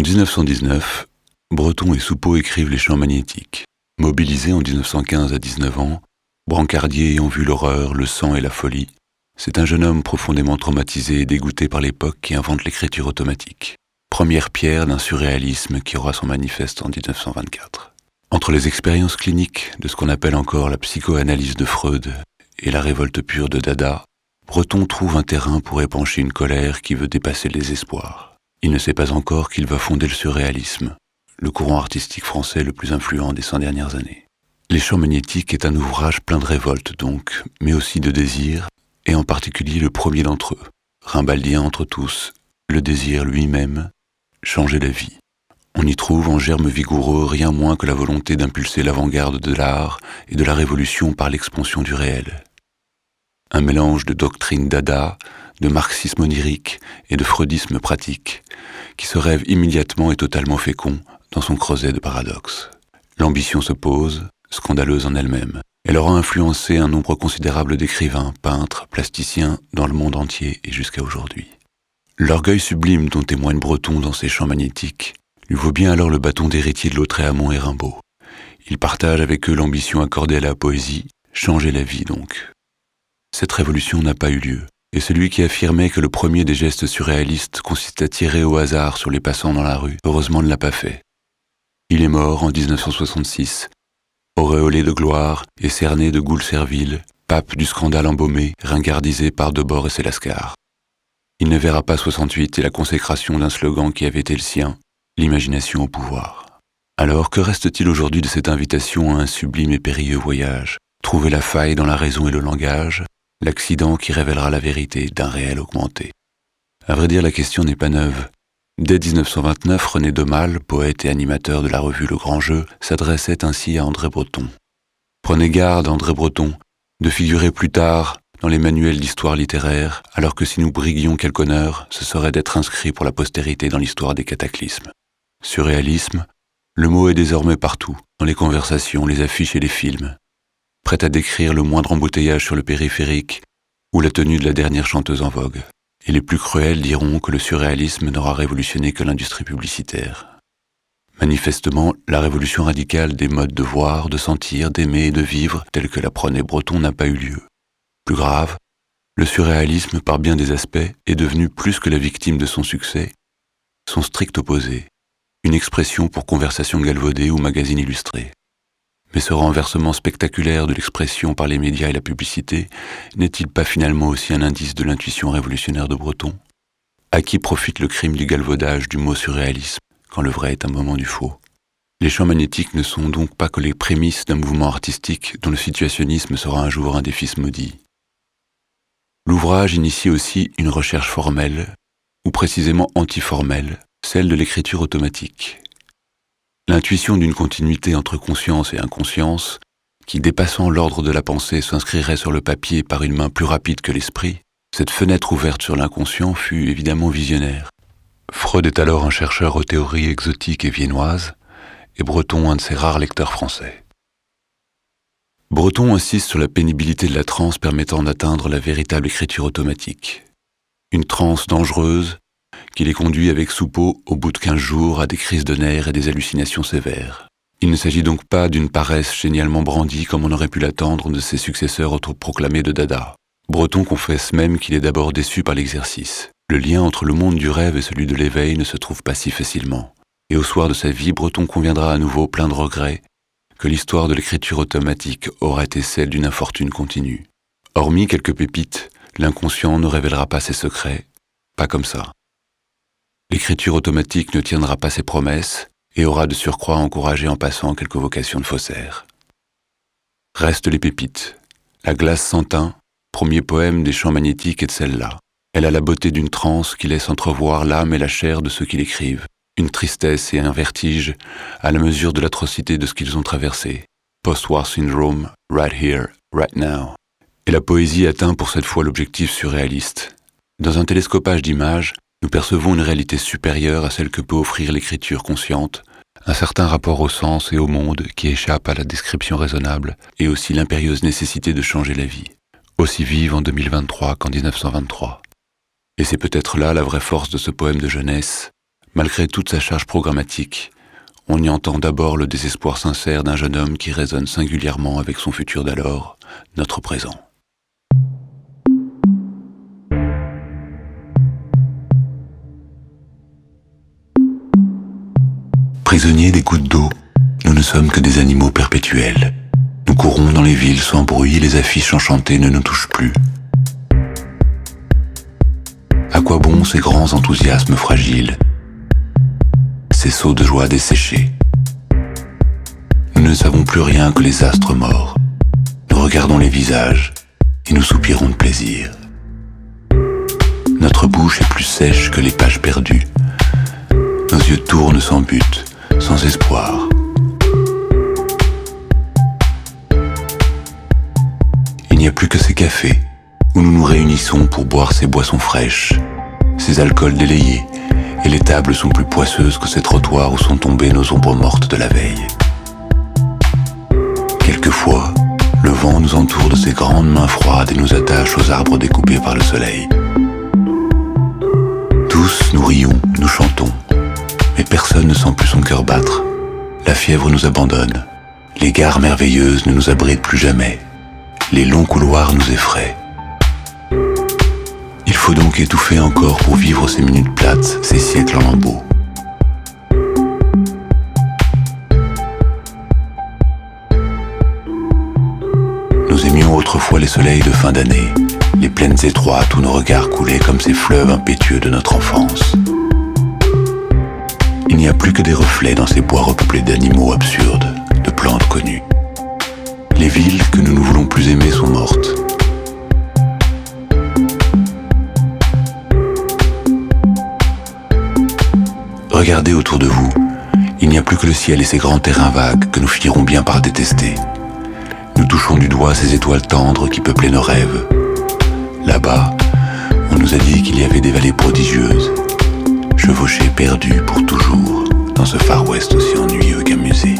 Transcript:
En 1919, Breton et Soupeau écrivent Les Champs magnétiques. Mobilisés en 1915 à 19 ans, brancardier ayant vu l'horreur, le sang et la folie, c'est un jeune homme profondément traumatisé et dégoûté par l'époque qui invente l'écriture automatique. Première pierre d'un surréalisme qui aura son manifeste en 1924. Entre les expériences cliniques de ce qu'on appelle encore la psychoanalyse de Freud et la révolte pure de Dada, Breton trouve un terrain pour épancher une colère qui veut dépasser les espoirs. Il ne sait pas encore qu'il va fonder le surréalisme, le courant artistique français le plus influent des cent dernières années. Les champs magnétiques est un ouvrage plein de révolte donc, mais aussi de désir, et en particulier le premier d'entre eux, rimbaldien entre tous, le désir lui-même, changer la vie. On y trouve en germe vigoureux rien moins que la volonté d'impulser l'avant-garde de l'art et de la révolution par l'expansion du réel un mélange de doctrine dada, de marxisme onirique et de freudisme pratique, qui se rêve immédiatement et totalement fécond dans son creuset de paradoxes. L'ambition se pose, scandaleuse en elle-même. Elle aura influencé un nombre considérable d'écrivains, peintres, plasticiens dans le monde entier et jusqu'à aujourd'hui. L'orgueil sublime dont témoigne Breton dans ses champs magnétiques lui vaut bien alors le bâton d'héritier de Lautréamont et Rimbaud. Il partage avec eux l'ambition accordée à la poésie, changer la vie donc, cette révolution n'a pas eu lieu, et celui qui affirmait que le premier des gestes surréalistes consiste à tirer au hasard sur les passants dans la rue, heureusement ne l'a pas fait. Il est mort en 1966, auréolé de gloire et cerné de goule servile, pape du scandale embaumé, ringardisé par Debord et Sélascar. Il ne verra pas 68 et la consécration d'un slogan qui avait été le sien, l'imagination au pouvoir. Alors que reste-t-il aujourd'hui de cette invitation à un sublime et périlleux voyage? Trouver la faille dans la raison et le langage, l'accident qui révélera la vérité d'un réel augmenté. À vrai dire, la question n'est pas neuve. Dès 1929, René Demal, poète et animateur de la revue Le Grand Jeu, s'adressait ainsi à André Breton. Prenez garde, André Breton, de figurer plus tard dans les manuels d'histoire littéraire, alors que si nous briguions quelque honneur, ce serait d'être inscrit pour la postérité dans l'histoire des cataclysmes. Surréalisme, le mot est désormais partout, dans les conversations, les affiches et les films prête à décrire le moindre embouteillage sur le périphérique ou la tenue de la dernière chanteuse en vogue. Et les plus cruels diront que le surréalisme n'aura révolutionné que l'industrie publicitaire. Manifestement, la révolution radicale des modes de voir, de sentir, d'aimer et de vivre, telle que la prenait Breton, n'a pas eu lieu. Plus grave, le surréalisme, par bien des aspects, est devenu plus que la victime de son succès, son strict opposé, une expression pour conversation galvaudée ou magazine illustré. Mais ce renversement spectaculaire de l'expression par les médias et la publicité n'est-il pas finalement aussi un indice de l'intuition révolutionnaire de Breton À qui profite le crime du galvaudage du mot surréalisme, quand le vrai est un moment du faux? Les champs magnétiques ne sont donc pas que les prémices d'un mouvement artistique dont le situationnisme sera un jour un des fils maudits. L'ouvrage initie aussi une recherche formelle, ou précisément antiformelle, celle de l'écriture automatique. L'intuition d'une continuité entre conscience et inconscience, qui dépassant l'ordre de la pensée s'inscrirait sur le papier par une main plus rapide que l'esprit, cette fenêtre ouverte sur l'inconscient fut évidemment visionnaire. Freud est alors un chercheur aux théories exotiques et viennoises, et Breton un de ses rares lecteurs français. Breton insiste sur la pénibilité de la transe permettant d'atteindre la véritable écriture automatique. Une transe dangereuse, qui les conduit avec Soupeau au bout de quinze jours à des crises de nerfs et des hallucinations sévères. Il ne s'agit donc pas d'une paresse génialement brandie comme on aurait pu l'attendre de ses successeurs autoproclamés de Dada. Breton confesse même qu'il est d'abord déçu par l'exercice. Le lien entre le monde du rêve et celui de l'éveil ne se trouve pas si facilement. Et au soir de sa vie, Breton conviendra à nouveau plein de regrets que l'histoire de l'écriture automatique aura été celle d'une infortune continue. Hormis quelques pépites, l'inconscient ne révélera pas ses secrets, pas comme ça. L'écriture automatique ne tiendra pas ses promesses et aura de surcroît encouragé en passant quelques vocations de faussaires. Restent les pépites. La glace sans teint, premier poème des champs magnétiques est de celle-là. Elle a la beauté d'une transe qui laisse entrevoir l'âme et la chair de ceux qui l'écrivent, une tristesse et un vertige à la mesure de l'atrocité de ce qu'ils ont traversé. Post-war syndrome, right here, right now. Et la poésie atteint pour cette fois l'objectif surréaliste. Dans un télescopage d'images, nous percevons une réalité supérieure à celle que peut offrir l'écriture consciente, un certain rapport au sens et au monde qui échappe à la description raisonnable, et aussi l'impérieuse nécessité de changer la vie, aussi vive en 2023 qu'en 1923. Et c'est peut-être là la vraie force de ce poème de jeunesse, Malgré toute sa charge programmatique, on y entend d'abord le désespoir sincère d'un jeune homme qui résonne singulièrement avec son futur d'alors, notre présent. Prisonniers des gouttes d'eau, nous ne sommes que des animaux perpétuels. Nous courons dans les villes sans bruit, les affiches enchantées ne nous touchent plus. À quoi bon ces grands enthousiasmes fragiles? Ces sauts de joie desséchés Nous ne savons plus rien que les astres morts. Nous regardons les visages et nous soupirons de plaisir. Notre bouche est plus sèche que les pages perdues. Nos yeux tournent sans but, sans espoir. Il n'y a plus que ces cafés où nous nous réunissons pour boire ces boissons fraîches, ces alcools délayés, et les tables sont plus poisseuses que ces trottoirs où sont tombées nos ombres mortes de la veille. Quelquefois, le vent nous entoure de ses grandes mains froides et nous attache aux arbres découpés par le soleil. Tous nous rions, nous chantons, mais personne ne sent plus son cœur battre. La fièvre nous abandonne, les gares merveilleuses ne nous abritent plus jamais, les longs couloirs nous effraient. Il faut donc étouffer encore pour vivre ces minutes plates, ces siècles en lambeaux. Nous aimions autrefois les soleils de fin d'année, les plaines étroites où nos regards coulaient comme ces fleuves impétueux de notre enfance. Il n'y a plus que des reflets dans ces bois repeuplés d'animaux absurdes, de plantes connues. Les villes que nous ne voulons plus aimer sont mortes. Regardez autour de vous. Il n'y a plus que le ciel et ses grands terrains vagues que nous finirons bien par détester. Nous touchons du doigt ces étoiles tendres qui peuplaient nos rêves. Là-bas, on nous a dit qu'il y avait des vallées prodigieuses, chevauchées perdues pour toujours dans ce Far West aussi ennuyeux qu'amusé.